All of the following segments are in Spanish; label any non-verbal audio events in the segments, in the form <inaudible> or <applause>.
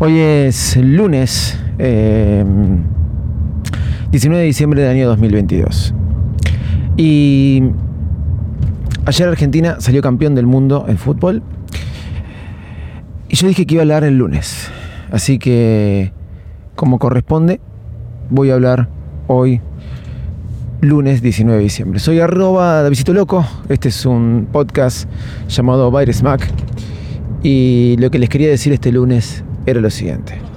Hoy es lunes eh, 19 de diciembre del año 2022. Y ayer Argentina salió campeón del mundo en fútbol. Y yo dije que iba a hablar el lunes. Así que, como corresponde, voy a hablar hoy, lunes 19 de diciembre. Soy arroba Davidito Loco. Este es un podcast llamado Virus Mac. Y lo que les quería decir este lunes era lo siguiente.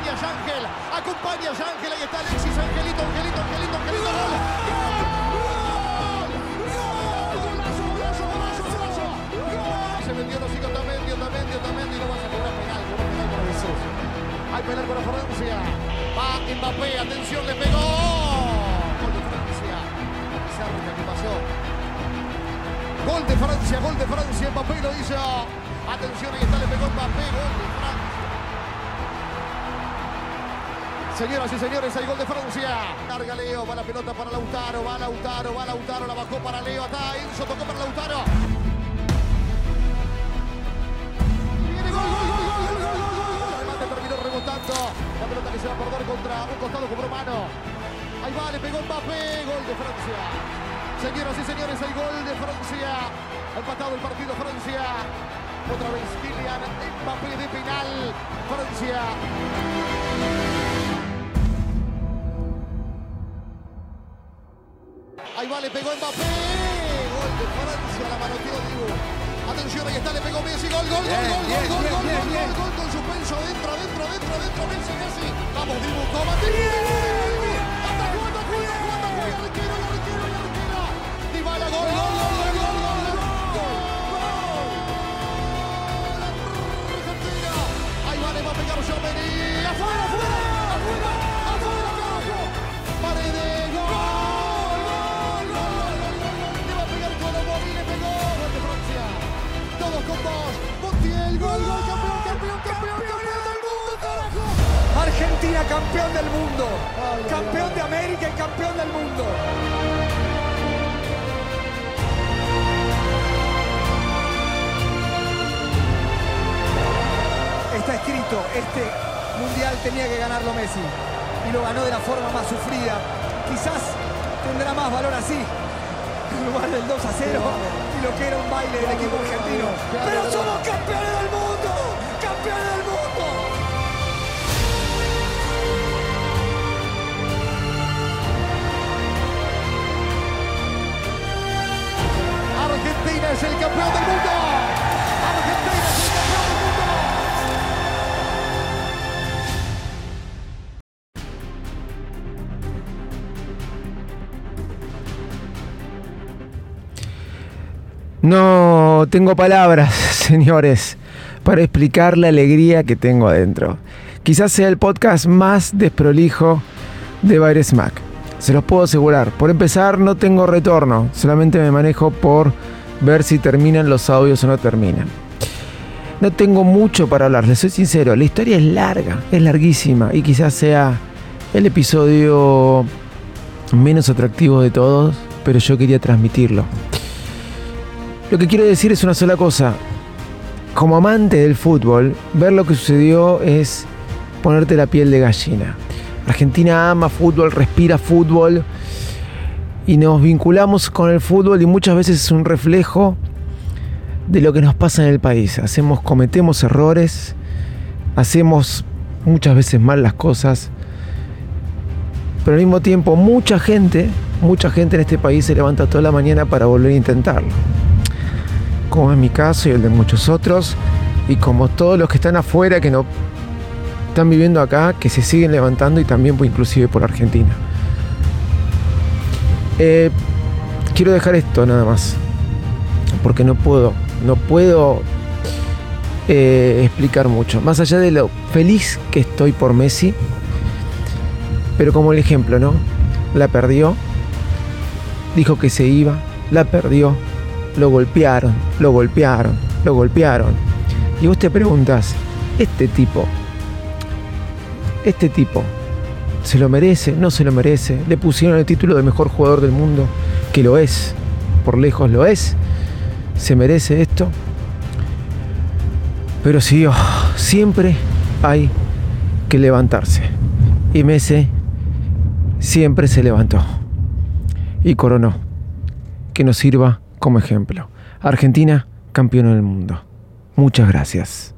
Acompañas Ángel, acompañas Ángel, ahí está Alexis, Angelito, Angelito, Angelito, Angelito, gol. Se metió los hijos y no vas a penal. Hay penal para Francia. Va Mbappé, atención, le pegó. Gol de Francia. Cerca que pasó. Gol de Francia, gol de Francia, Mbappé lo hizo. Atención, ahí Señoras y señores, hay gol de Francia. Carga Leo, va la pelota para Lautaro, va Lautaro, va Lautaro, la bajó para Leo, está Enzo, tocó para Lautaro. Viene gol, gol, gol, gol, gol, gol, gol, terminó rebotando. La pelota que se va a perder contra un costado cobró mano. Ahí va, le pegó Mbappé, gol de Francia. Señoras y señores, hay gol de Francia. Ha empatado el partido Francia. Otra vez Kylian Mbappé de penal. Francia. Le pegó Mbappé. Gol de Francia, la manoteó Diego. Atención, ahí está, le pegó Messi. Gol, gol, gol, bien, gol, bien, gol, bien, gol, gol, gol, gol, gol, con suspenso. Dentro, dentro, dentro, dentro, Messi, Messi. Vamos, Dibu, toma, Dibu, Campeón del mundo, campeón de América y campeón del mundo. Está escrito, este mundial tenía que ganarlo Messi y lo ganó de la forma más sufrida. Quizás tendrá más valor así, en lugar del 2 a 0 y lo que era un baile del equipo argentino. Pero somos campeones del No tengo palabras, <laughs> señores, para explicar la alegría que tengo adentro. Quizás sea el podcast más desprolijo de Baires Mac. Se los puedo asegurar. Por empezar, no tengo retorno. Solamente me manejo por ver si terminan los audios o no terminan. No tengo mucho para hablar, les soy sincero. La historia es larga, es larguísima y quizás sea el episodio menos atractivo de todos, pero yo quería transmitirlo. Lo que quiero decir es una sola cosa. Como amante del fútbol, ver lo que sucedió es ponerte la piel de gallina. Argentina ama fútbol, respira fútbol y nos vinculamos con el fútbol y muchas veces es un reflejo de lo que nos pasa en el país. Hacemos, cometemos errores, hacemos muchas veces mal las cosas, pero al mismo tiempo mucha gente, mucha gente en este país se levanta toda la mañana para volver a intentarlo. Como es mi caso y el de muchos otros, y como todos los que están afuera que no están viviendo acá, que se siguen levantando y también pues, inclusive por Argentina. Eh, quiero dejar esto nada más. porque no puedo, no puedo eh, explicar mucho. Más allá de lo feliz que estoy por Messi, pero como el ejemplo, ¿no? La perdió, dijo que se iba, la perdió, lo golpearon, lo golpearon, lo golpearon. Y vos te preguntas, este tipo, este tipo, ¿se lo merece? ¿No se lo merece? Le pusieron el título de mejor jugador del mundo, que lo es, por lejos lo es. ¿Se merece esto? Pero sí, oh, siempre hay que levantarse. Y Messi siempre se levantó y coronó. Que nos sirva como ejemplo. Argentina, campeón del mundo. Muchas gracias.